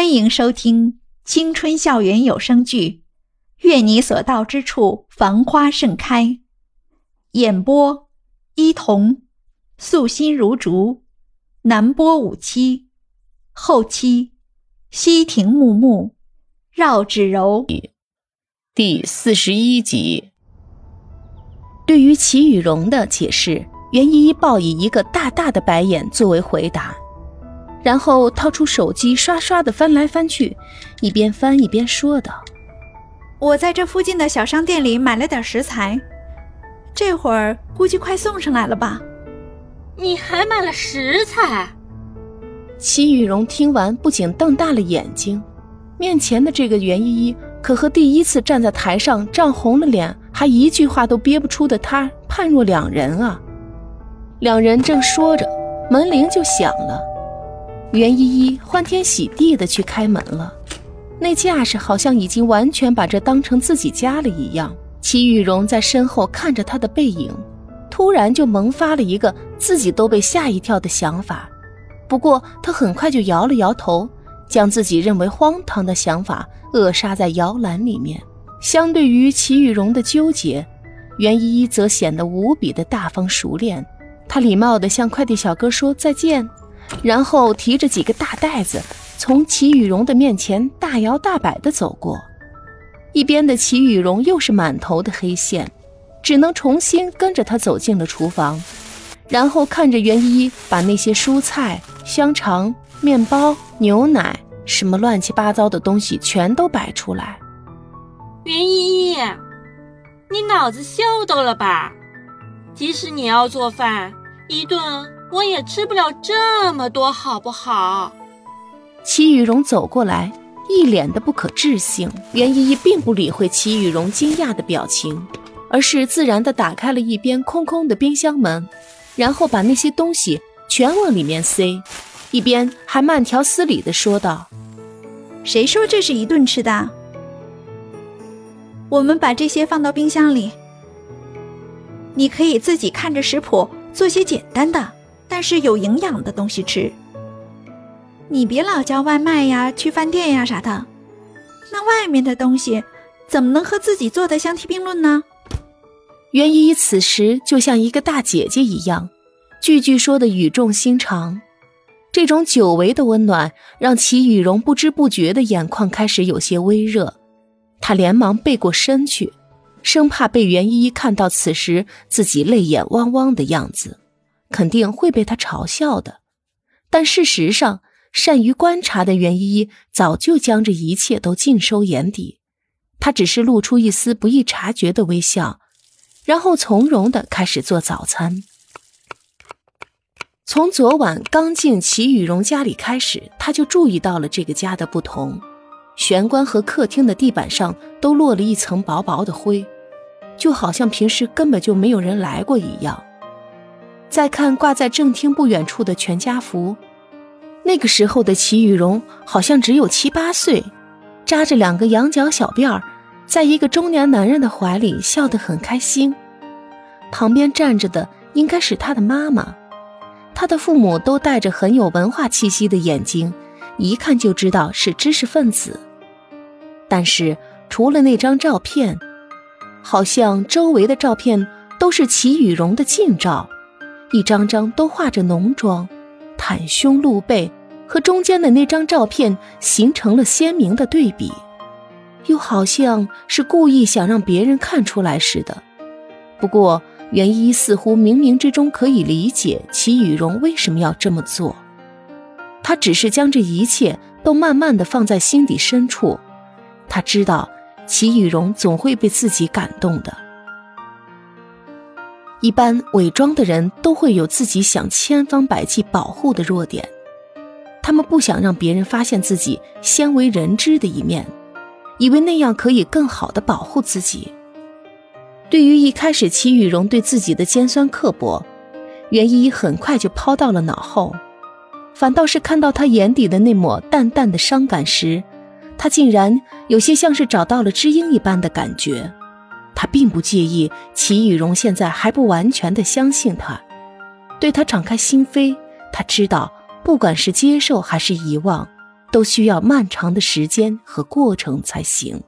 欢迎收听青春校园有声剧《愿你所到之处繁花盛开》，演播：伊童，素心如竹，南波五七，后期：西亭木木，绕指柔。第四十一集。对于齐雨荣的解释，袁依依报以一个大大的白眼作为回答。然后掏出手机，刷刷的翻来翻去，一边翻一边说道：“我在这附近的小商店里买了点食材，这会儿估计快送上来了吧。”你还买了食材？齐雨荣听完不仅瞪大了眼睛，面前的这个袁依依可和第一次站在台上涨红了脸，还一句话都憋不出的她判若两人啊！两人正说着，门铃就响了。袁依依欢天喜地的去开门了，那架势好像已经完全把这当成自己家了一样。齐雨荣在身后看着他的背影，突然就萌发了一个自己都被吓一跳的想法。不过他很快就摇了摇头，将自己认为荒唐的想法扼杀在摇篮里面。相对于齐雨荣的纠结，袁依依则显得无比的大方熟练。她礼貌地向快递小哥说再见。然后提着几个大袋子，从齐雨荣的面前大摇大摆地走过。一边的齐雨荣又是满头的黑线，只能重新跟着他走进了厨房，然后看着袁依依把那些蔬菜、香肠、面包、牛奶什么乱七八糟的东西全都摆出来。袁依依，你脑子秀逗了吧？即使你要做饭，一顿。我也吃不了这么多，好不好？齐雨荣走过来，一脸的不可置信。袁依依并不理会齐雨荣惊讶的表情，而是自然的打开了一边空空的冰箱门，然后把那些东西全往里面塞，一边还慢条斯理的说道：“谁说这是一顿吃的？我们把这些放到冰箱里，你可以自己看着食谱做些简单的。”但是有营养的东西吃，你别老叫外卖呀、去饭店呀啥的，那外面的东西怎么能和自己做的相提并论呢？袁依依此时就像一个大姐姐一样，句句说的语重心长，这种久违的温暖让齐雨荣不知不觉的眼眶开始有些微热，他连忙背过身去，生怕被袁依依看到此时自己泪眼汪汪的样子。肯定会被他嘲笑的，但事实上，善于观察的袁依依早就将这一切都尽收眼底。她只是露出一丝不易察觉的微笑，然后从容的开始做早餐。从昨晚刚进齐雨荣家里开始，他就注意到了这个家的不同：玄关和客厅的地板上都落了一层薄薄的灰，就好像平时根本就没有人来过一样。再看挂在正厅不远处的全家福，那个时候的齐雨荣好像只有七八岁，扎着两个羊角小辫儿，在一个中年男人的怀里笑得很开心。旁边站着的应该是他的妈妈，他的父母都带着很有文化气息的眼睛，一看就知道是知识分子。但是除了那张照片，好像周围的照片都是齐雨荣的近照。一张张都化着浓妆，袒胸露背，和中间的那张照片形成了鲜明的对比，又好像是故意想让别人看出来似的。不过袁一似乎冥冥之中可以理解齐雨荣为什么要这么做，他只是将这一切都慢慢的放在心底深处，他知道齐雨荣总会被自己感动的。一般伪装的人都会有自己想千方百计保护的弱点，他们不想让别人发现自己鲜为人知的一面，以为那样可以更好的保护自己。对于一开始齐雨荣对自己的尖酸刻薄，袁依依很快就抛到了脑后，反倒是看到他眼底的那抹淡淡的伤感时，他竟然有些像是找到了知音一般的感觉。他并不介意齐雨荣现在还不完全的相信他，对他敞开心扉。他知道，不管是接受还是遗忘，都需要漫长的时间和过程才行。